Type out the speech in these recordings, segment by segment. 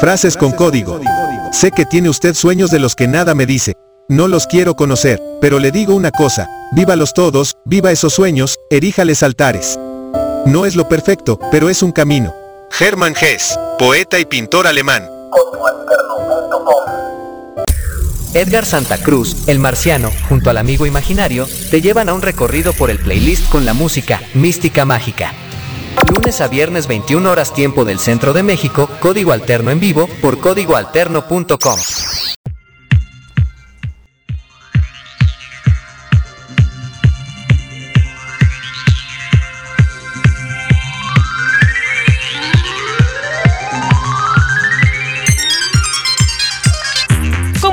Frases con código. Sé que tiene usted sueños de los que nada me dice. No los quiero conocer, pero le digo una cosa, vívalos todos, viva esos sueños, eríjales altares. No es lo perfecto, pero es un camino. Hermann Hesse, poeta y pintor alemán. Edgar Santa Cruz, el marciano, junto al amigo imaginario, te llevan a un recorrido por el playlist con la música mística mágica. Lunes a viernes 21 horas tiempo del centro de México, código alterno en vivo por códigoalterno.com.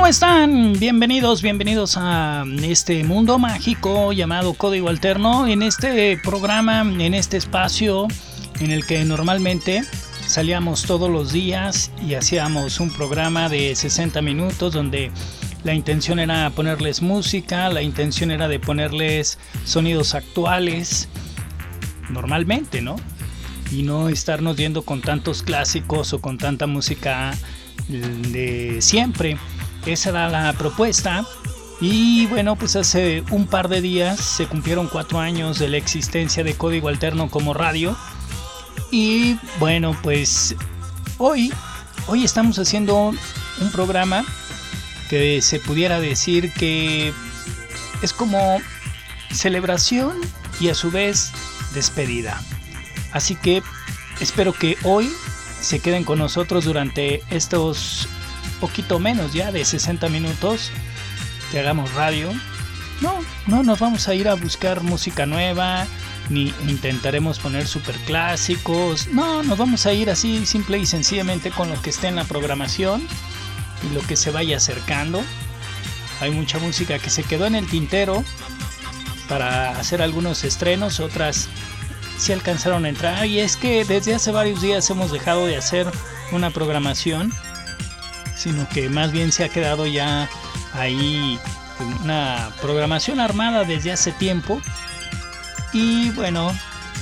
están? Bienvenidos, bienvenidos a este mundo mágico llamado Código Alterno. En este programa, en este espacio en el que normalmente salíamos todos los días y hacíamos un programa de 60 minutos donde la intención era ponerles música, la intención era de ponerles sonidos actuales, normalmente, ¿no? Y no estarnos viendo con tantos clásicos o con tanta música de siempre. Esa era la propuesta. Y bueno, pues hace un par de días se cumplieron cuatro años de la existencia de Código Alterno como radio. Y bueno, pues hoy, hoy estamos haciendo un programa que se pudiera decir que es como celebración y a su vez despedida. Así que espero que hoy se queden con nosotros durante estos poquito menos ya de 60 minutos que hagamos radio. No, no nos vamos a ir a buscar música nueva, ni intentaremos poner super clásicos. No, nos vamos a ir así simple y sencillamente con lo que esté en la programación y lo que se vaya acercando. Hay mucha música que se quedó en el tintero para hacer algunos estrenos, otras sí alcanzaron a entrar. Y es que desde hace varios días hemos dejado de hacer una programación sino que más bien se ha quedado ya ahí una programación armada desde hace tiempo. Y bueno,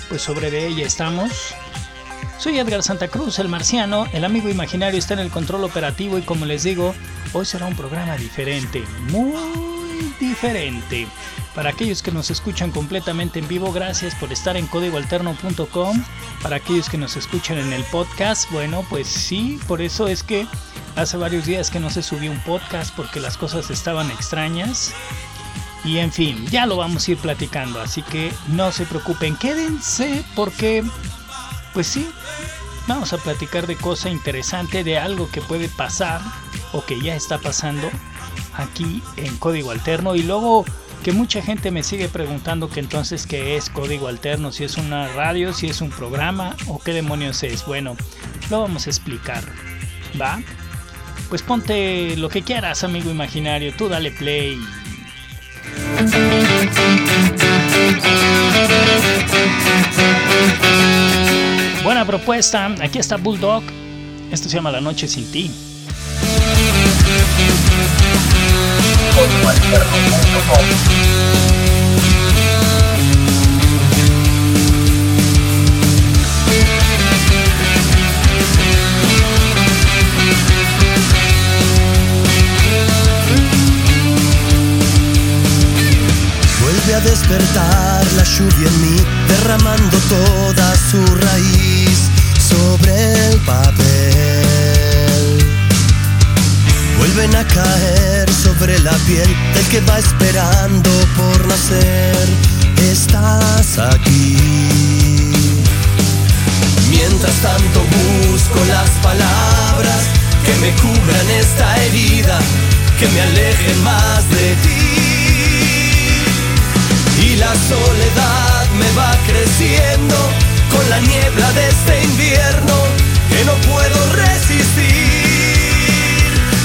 pues sobre de ella estamos. Soy Edgar Santa Cruz, el marciano, el amigo imaginario está en el control operativo y como les digo, hoy será un programa diferente, muy diferente. Para aquellos que nos escuchan completamente en vivo, gracias por estar en códigoalterno.com. Para aquellos que nos escuchan en el podcast, bueno, pues sí, por eso es que hace varios días que no se subió un podcast porque las cosas estaban extrañas. Y en fin, ya lo vamos a ir platicando, así que no se preocupen, quédense porque, pues sí, vamos a platicar de cosa interesante, de algo que puede pasar o que ya está pasando aquí en Código Alterno y luego que mucha gente me sigue preguntando que entonces qué es código alterno, si es una radio, si es un programa o qué demonios es. Bueno, lo vamos a explicar. ¿Va? Pues ponte lo que quieras, amigo imaginario, tú dale play. Buena propuesta, aquí está Bulldog. Esto se llama La Noche sin ti. Despertar la lluvia en mí, derramando toda su raíz sobre el papel vuelven a caer sobre la piel del que va esperando por nacer. Estás aquí. Mientras tanto busco las palabras que me cubran esta herida, que me alejen más de ti. Y la soledad me va creciendo con la niebla de este invierno que no puedo resistir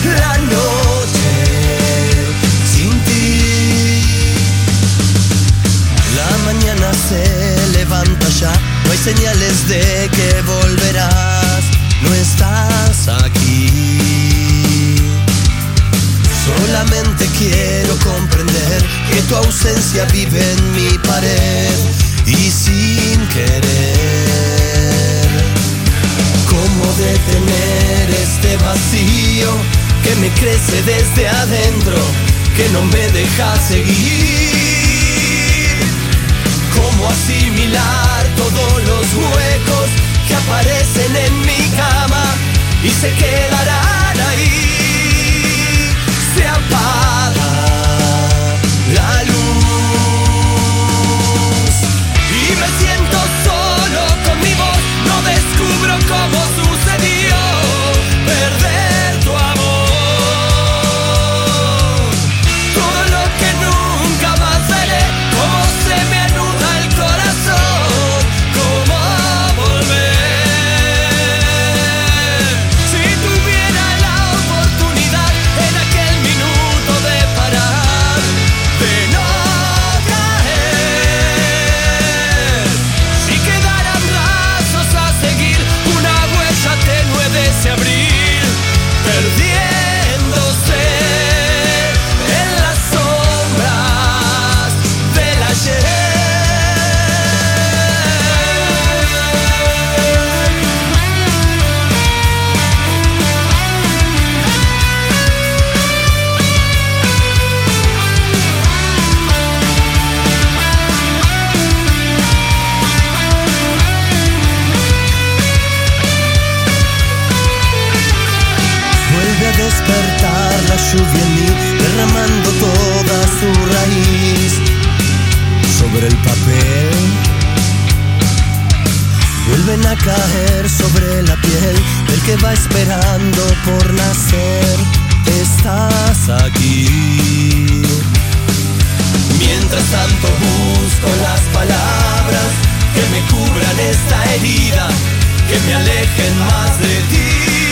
la noche sin ti. La mañana se levanta ya, no hay señales de que volverás, no estás aquí. Solamente quiero comprender que tu ausencia vive en mi pared y sin querer. ¿Cómo detener este vacío que me crece desde adentro, que no me deja seguir. ¿Cómo asimilar todos los huecos que aparecen en mi cama y se quedarán ahí? Despertar la lluvia en mí, derramando toda su raíz sobre el papel. Vuelven a caer sobre la piel del que va esperando por nacer. Estás aquí. Mientras tanto busco las palabras que me cubran esta herida, que me alejen más de ti.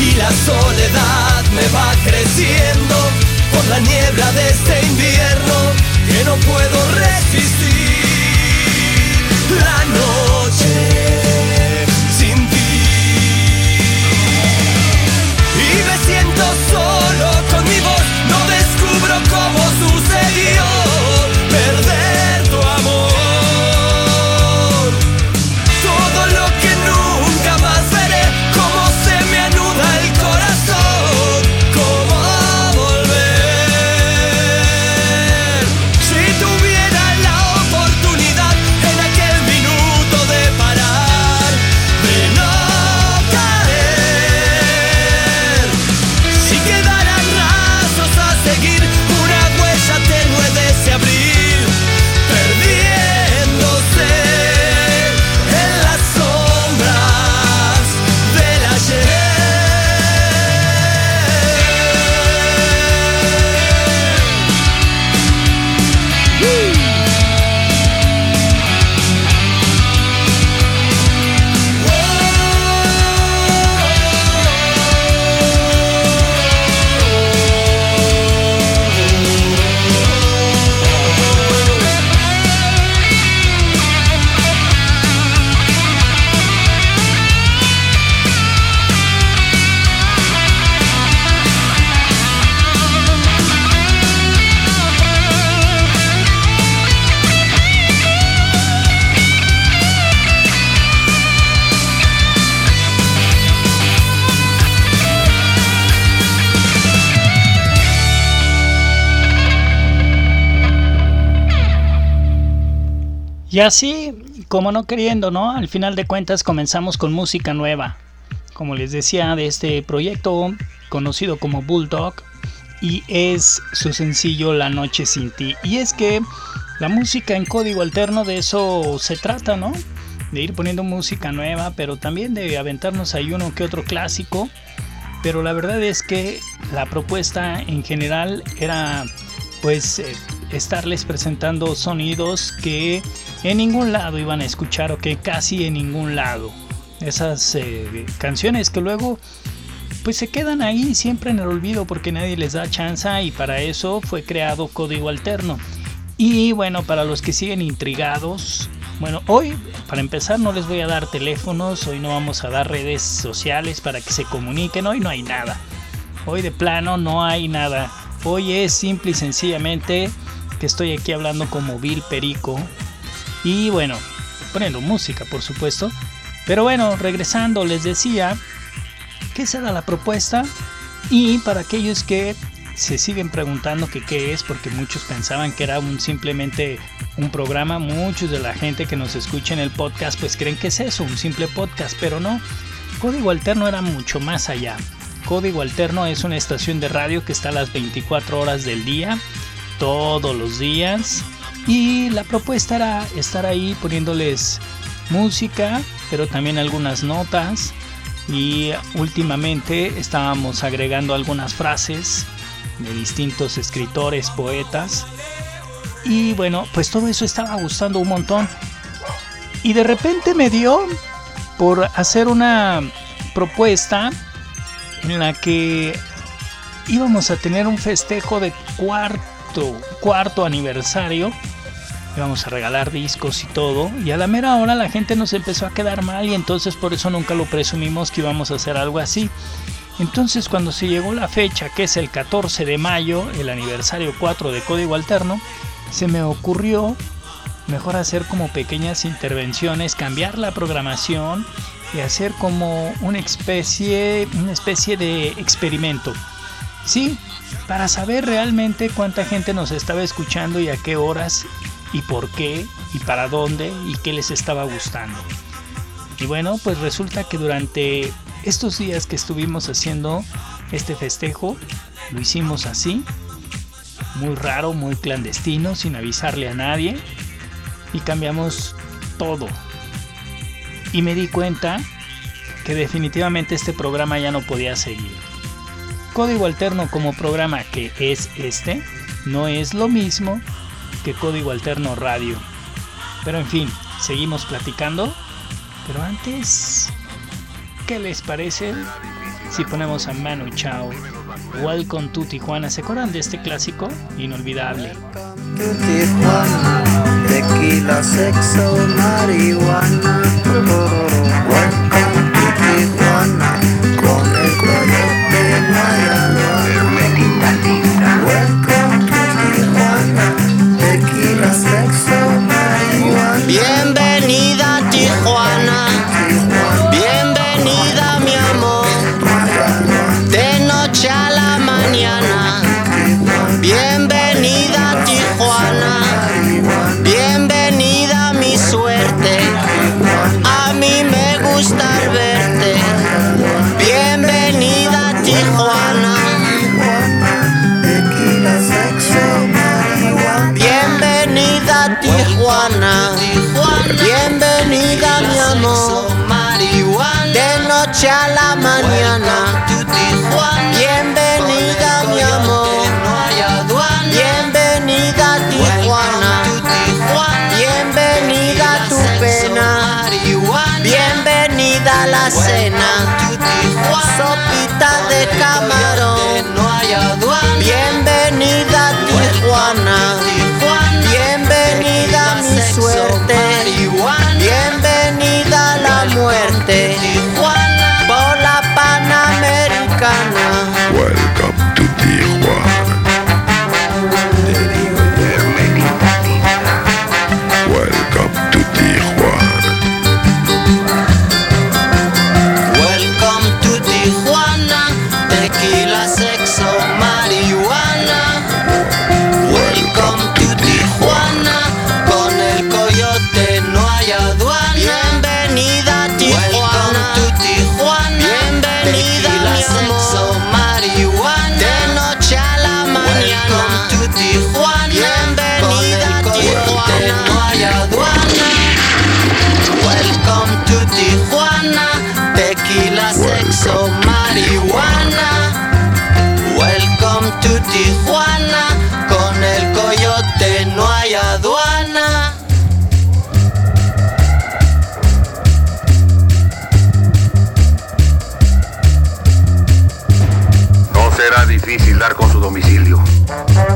Y la soledad me va creciendo por la niebla de este invierno que no puedo resistir. La noche sin ti. Y me siento solo con mi voz, no descubro cómo sucedió perder Así, como no queriendo, ¿no? Al final de cuentas comenzamos con música nueva. Como les decía, de este proyecto conocido como Bulldog. Y es su sencillo La Noche Sin Ti. Y es que la música en código alterno de eso se trata, ¿no? De ir poniendo música nueva, pero también de aventarnos ahí uno que otro clásico. Pero la verdad es que la propuesta en general era pues eh, estarles presentando sonidos que en ningún lado iban a escuchar o que casi en ningún lado. Esas eh, canciones que luego pues se quedan ahí siempre en el olvido porque nadie les da chance y para eso fue creado Código Alterno. Y bueno, para los que siguen intrigados, bueno, hoy para empezar no les voy a dar teléfonos, hoy no vamos a dar redes sociales para que se comuniquen, hoy no hay nada. Hoy de plano no hay nada. Hoy es simple y sencillamente que estoy aquí hablando como Bill Perico. Y bueno, poniendo música por supuesto. Pero bueno, regresando, les decía que esa era la propuesta. Y para aquellos que se siguen preguntando que qué es, porque muchos pensaban que era un, simplemente un programa, muchos de la gente que nos escucha en el podcast pues creen que es eso, un simple podcast, pero no. Código Alterno era mucho más allá. Código Alterno es una estación de radio que está a las 24 horas del día, todos los días. Y la propuesta era estar ahí poniéndoles música, pero también algunas notas. Y últimamente estábamos agregando algunas frases de distintos escritores, poetas. Y bueno, pues todo eso estaba gustando un montón. Y de repente me dio por hacer una propuesta en la que íbamos a tener un festejo de cuarto, cuarto aniversario. Íbamos a regalar discos y todo. Y a la mera hora la gente nos empezó a quedar mal y entonces por eso nunca lo presumimos que íbamos a hacer algo así. Entonces cuando se llegó la fecha, que es el 14 de mayo, el aniversario 4 de Código Alterno, se me ocurrió mejor hacer como pequeñas intervenciones, cambiar la programación y hacer como una especie, una especie de experimento. Sí, para saber realmente cuánta gente nos estaba escuchando y a qué horas y por qué y para dónde y qué les estaba gustando. Y bueno, pues resulta que durante estos días que estuvimos haciendo este festejo, lo hicimos así, muy raro, muy clandestino, sin avisarle a nadie, y cambiamos todo. Y me di cuenta que definitivamente este programa ya no podía seguir. Código Alterno como programa que es este, no es lo mismo que Código Alterno Radio. Pero en fin, seguimos platicando. Pero antes ¿Qué les parece si ponemos a Manu Chao? Welcome to Tijuana. ¿Se acuerdan de este clásico? Inolvidable. 8 a la mañana. Bye.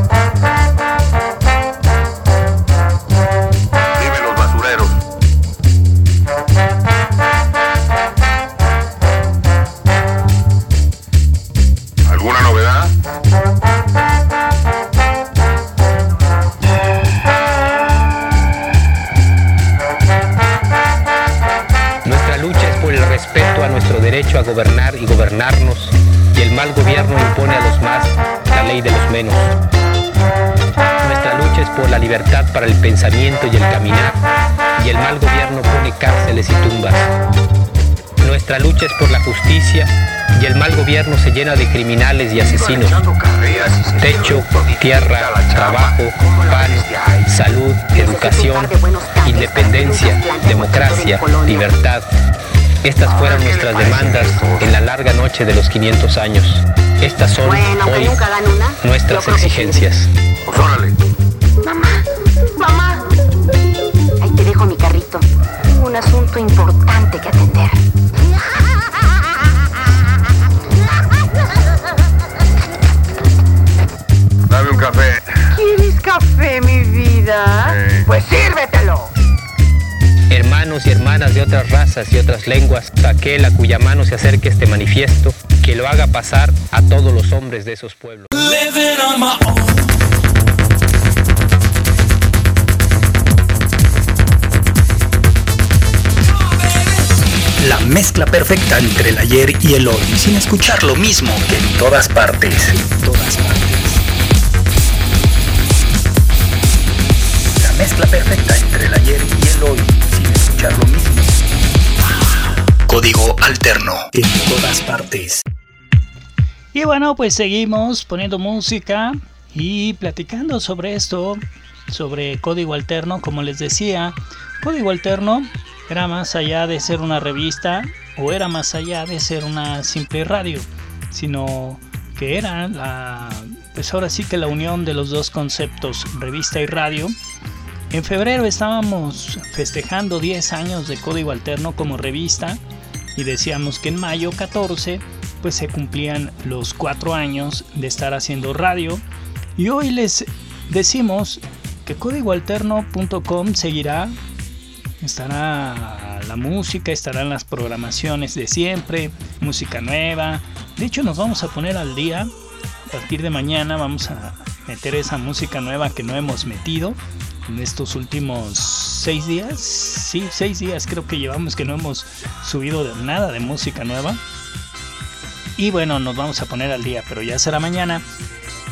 Para el pensamiento y el caminar, y el mal gobierno pone cárceles y tumbas. Nuestra lucha es por la justicia y el mal gobierno se llena de criminales y asesinos. Techo, tierra, trabajo, pan, salud, educación, independencia, democracia, libertad. Estas fueron nuestras demandas en la larga noche de los 500 años. Estas son hoy nuestras exigencias. Un asunto importante que atender. Dame un café. ¿Quieres café, mi vida? Sí. Pues sírvetelo. Hermanos y hermanas de otras razas y otras lenguas, aquel a cuya mano se acerque este manifiesto, que lo haga pasar a todos los hombres de esos pueblos. La mezcla perfecta entre el ayer y el hoy, sin escuchar lo mismo que en todas partes. En todas partes. La mezcla perfecta entre el ayer y el hoy, sin escuchar lo mismo. Código alterno. En todas partes. Y bueno, pues seguimos poniendo música y platicando sobre esto, sobre Código Alterno, como les decía, Código Alterno era más allá de ser una revista o era más allá de ser una simple radio, sino que era la, pues ahora sí que la unión de los dos conceptos, revista y radio. En febrero estábamos festejando 10 años de Código Alterno como revista y decíamos que en mayo 14 pues se cumplían los 4 años de estar haciendo radio y hoy les decimos que códigoalterno.com seguirá estará la música, estarán las programaciones de siempre, música nueva. De hecho, nos vamos a poner al día. A partir de mañana vamos a meter esa música nueva que no hemos metido en estos últimos seis días. Sí, seis días creo que llevamos que no hemos subido de nada de música nueva. Y bueno, nos vamos a poner al día, pero ya será mañana.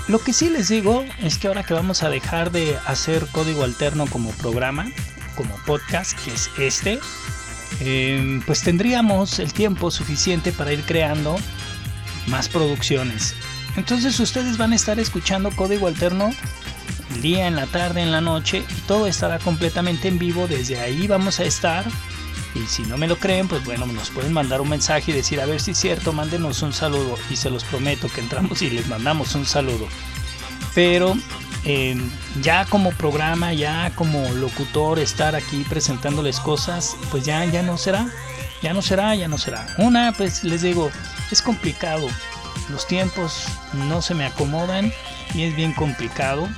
Lo que sí les digo es que ahora que vamos a dejar de hacer código alterno como programa, como podcast, que es este, eh, pues tendríamos el tiempo suficiente para ir creando más producciones. Entonces ustedes van a estar escuchando código alterno el día, en la tarde, en la noche, y todo estará completamente en vivo. Desde ahí vamos a estar. Y si no me lo creen, pues bueno, nos pueden mandar un mensaje y decir, a ver si es cierto, mándenos un saludo. Y se los prometo que entramos y les mandamos un saludo. Pero ya como programa, ya como locutor, estar aquí presentándoles cosas, pues ya, ya no será. Ya no será, ya no será. Una, pues les digo, es complicado. Los tiempos no se me acomodan y es bien complicado.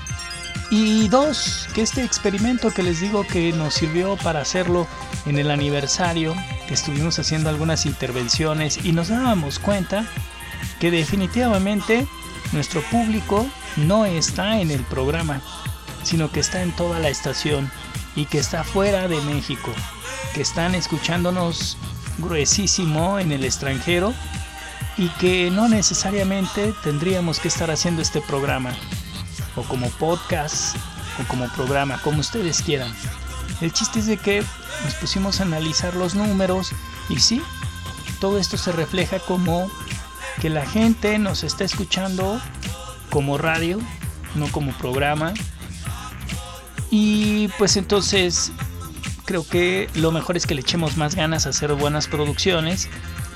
Y dos, que este experimento que les digo que nos sirvió para hacerlo en el aniversario, que estuvimos haciendo algunas intervenciones y nos dábamos cuenta que definitivamente nuestro público no está en el programa, sino que está en toda la estación y que está fuera de México, que están escuchándonos gruesísimo en el extranjero y que no necesariamente tendríamos que estar haciendo este programa, o como podcast, o como programa, como ustedes quieran. El chiste es de que nos pusimos a analizar los números y sí, todo esto se refleja como que la gente nos está escuchando como radio, no como programa. Y pues entonces creo que lo mejor es que le echemos más ganas a hacer buenas producciones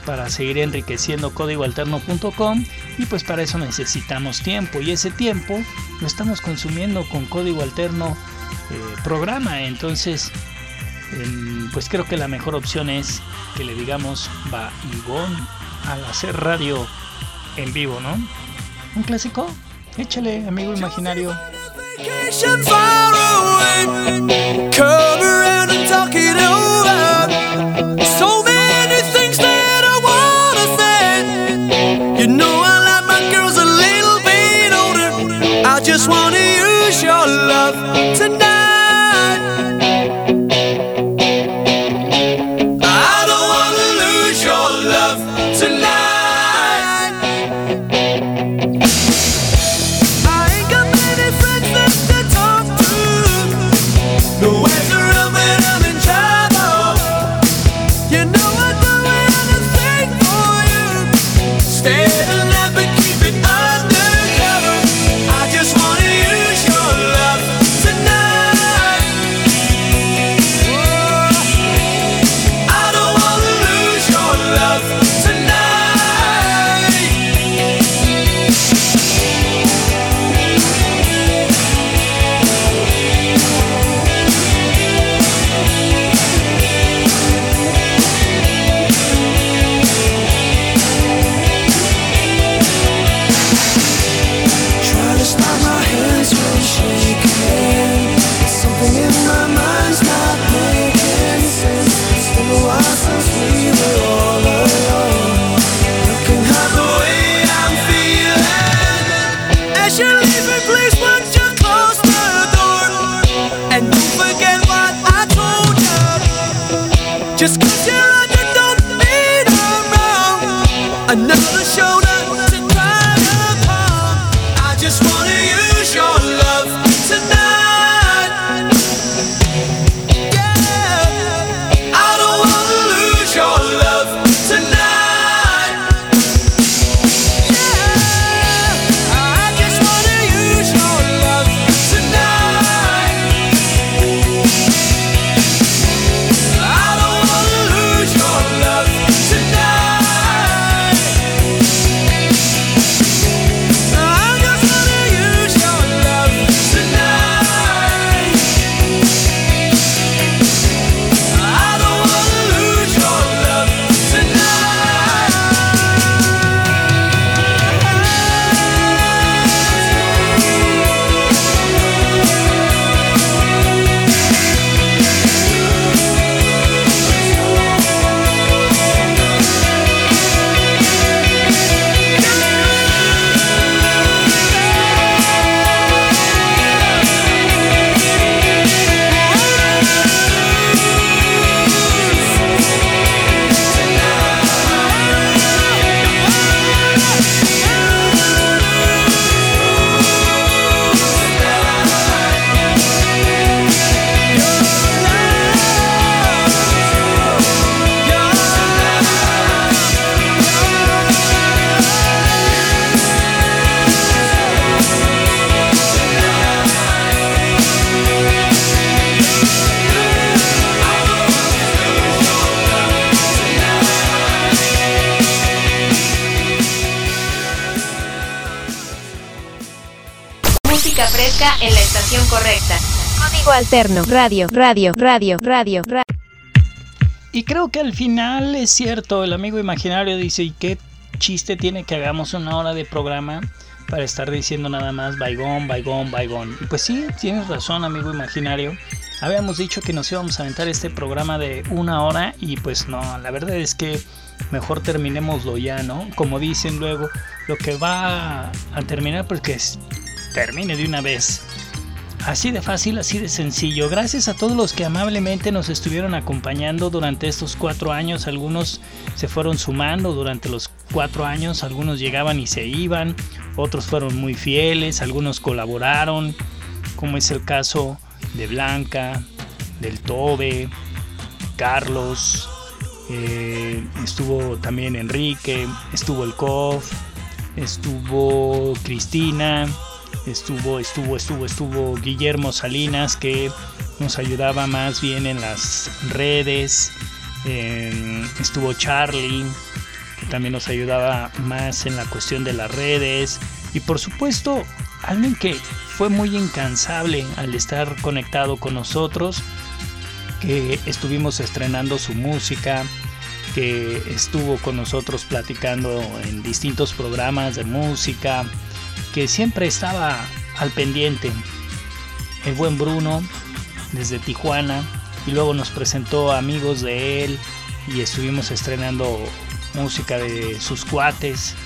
para seguir enriqueciendo códigoalterno.com y pues para eso necesitamos tiempo. Y ese tiempo lo estamos consumiendo con código alterno eh, programa. Entonces em, pues creo que la mejor opción es que le digamos va Ivonne al hacer radio en vivo no un clásico. Échale amigo imaginario Radio, radio, radio, radio, radio. Y creo que al final es cierto, el amigo imaginario dice, ¿y qué chiste tiene que hagamos una hora de programa para estar diciendo nada más baigón, baigón, baigón? Y pues sí, tienes razón, amigo imaginario. Habíamos dicho que nos íbamos a aventar este programa de una hora y pues no, la verdad es que mejor terminémoslo ya, ¿no? Como dicen luego, lo que va a terminar porque es- termine de una vez. Así de fácil, así de sencillo. Gracias a todos los que amablemente nos estuvieron acompañando durante estos cuatro años. Algunos se fueron sumando durante los cuatro años. Algunos llegaban y se iban. Otros fueron muy fieles. Algunos colaboraron. Como es el caso de Blanca, del Tobe, Carlos. eh, estuvo también Enrique. Estuvo el Kof. Estuvo Cristina estuvo, estuvo, estuvo, estuvo Guillermo Salinas que nos ayudaba más bien en las redes, estuvo Charlie que también nos ayudaba más en la cuestión de las redes. Y por supuesto alguien que fue muy incansable al estar conectado con nosotros, que estuvimos estrenando su música, que estuvo con nosotros platicando en distintos programas de música, que siempre estaba al pendiente. El buen Bruno, desde Tijuana, y luego nos presentó amigos de él y estuvimos estrenando música de sus cuates.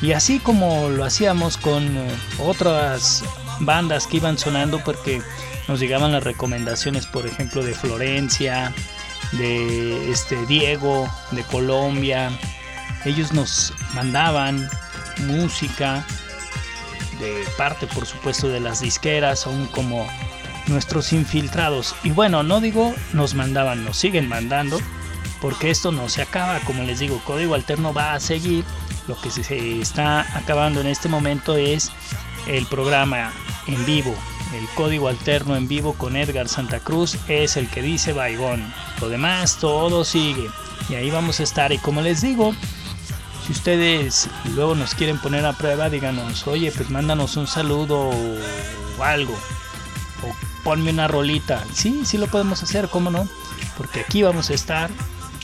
Y así como lo hacíamos con eh, otras bandas que iban sonando porque nos llegaban las recomendaciones, por ejemplo, de Florencia, de este Diego, de Colombia. Ellos nos mandaban música de parte por supuesto de las disqueras, aún como nuestros infiltrados. Y bueno, no digo nos mandaban, nos siguen mandando, porque esto no se acaba, como les digo, Código Alterno va a seguir. Lo que se está acabando en este momento es el programa en vivo. El código alterno en vivo con Edgar Santa Cruz es el que dice Baigón. Lo demás todo sigue. Y ahí vamos a estar. Y como les digo, si ustedes luego nos quieren poner a prueba, díganos, oye, pues mándanos un saludo o algo. O ponme una rolita. Sí, sí lo podemos hacer, ¿cómo no? Porque aquí vamos a estar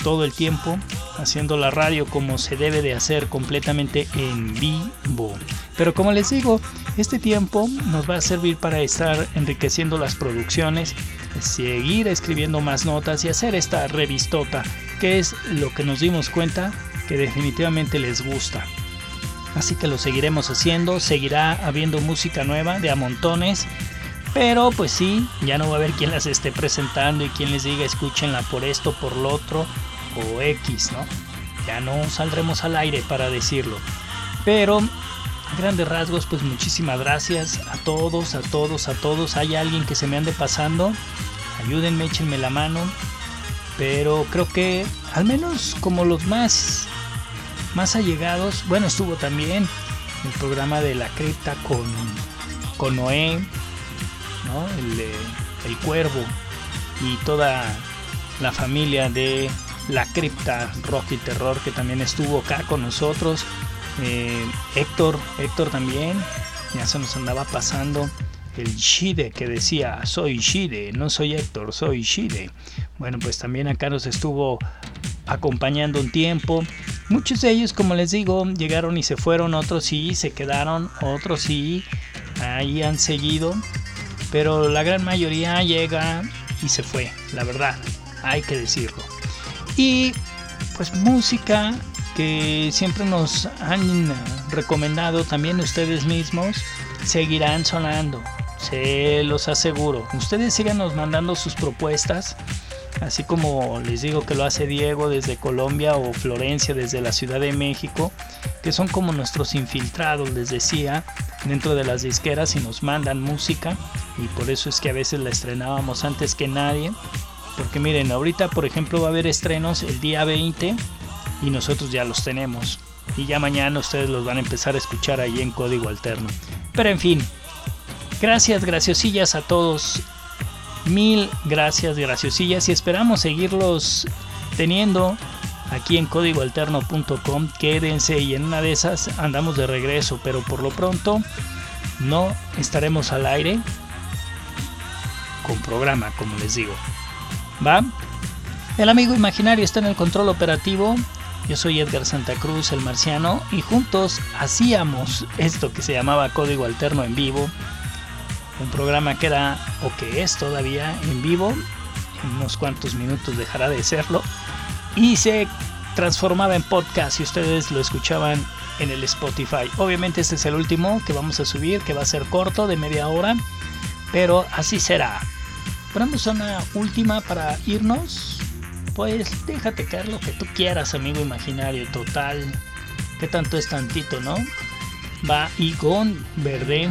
todo el tiempo haciendo la radio como se debe de hacer completamente en vivo. Pero como les digo, este tiempo nos va a servir para estar enriqueciendo las producciones, seguir escribiendo más notas y hacer esta revistota, que es lo que nos dimos cuenta definitivamente les gusta. Así que lo seguiremos haciendo, seguirá habiendo música nueva de a montones, pero pues sí, ya no va a haber quien las esté presentando y quien les diga escúchenla por esto, por lo otro o X, ¿no? ya no saldremos al aire para decirlo. Pero grandes rasgos, pues muchísimas gracias a todos, a todos, a todos. Hay alguien que se me ande pasando, ayúdenme, échenme la mano. Pero creo que al menos como los más más allegados, bueno, estuvo también el programa de la cripta con, con Noé, ¿no? el, el cuervo y toda la familia de la cripta Rock y Terror que también estuvo acá con nosotros. Eh, Héctor, Héctor también, ya se nos andaba pasando el Shide que decía, soy Shide, no soy Héctor, soy Shide. Bueno, pues también acá nos estuvo acompañando un tiempo. Muchos de ellos, como les digo, llegaron y se fueron, otros sí se quedaron, otros sí ahí han seguido, pero la gran mayoría llega y se fue, la verdad, hay que decirlo. Y pues música que siempre nos han recomendado también ustedes mismos seguirán sonando, se los aseguro. Ustedes síganos mandando sus propuestas así como les digo que lo hace Diego desde Colombia o Florencia desde la Ciudad de México, que son como nuestros infiltrados, les decía, dentro de las disqueras y nos mandan música y por eso es que a veces la estrenábamos antes que nadie, porque miren, ahorita por ejemplo va a haber estrenos el día 20 y nosotros ya los tenemos y ya mañana ustedes los van a empezar a escuchar ahí en código alterno. Pero en fin, gracias, graciosillas a todos Mil gracias, graciosillas, y esperamos seguirlos teniendo aquí en códigoalterno.com. Quédense y en una de esas andamos de regreso, pero por lo pronto no estaremos al aire con programa, como les digo. ¿Va? El amigo imaginario está en el control operativo. Yo soy Edgar Santa Cruz, el marciano, y juntos hacíamos esto que se llamaba Código Alterno en vivo un programa que era o que es todavía en vivo, en unos cuantos minutos dejará de serlo, y se transformaba en podcast y ustedes lo escuchaban en el Spotify. Obviamente este es el último que vamos a subir, que va a ser corto, de media hora, pero así será. Ponemos una última para irnos. Pues déjate caer lo que tú quieras, amigo imaginario, total. Que tanto es tantito, no? Va y con verde.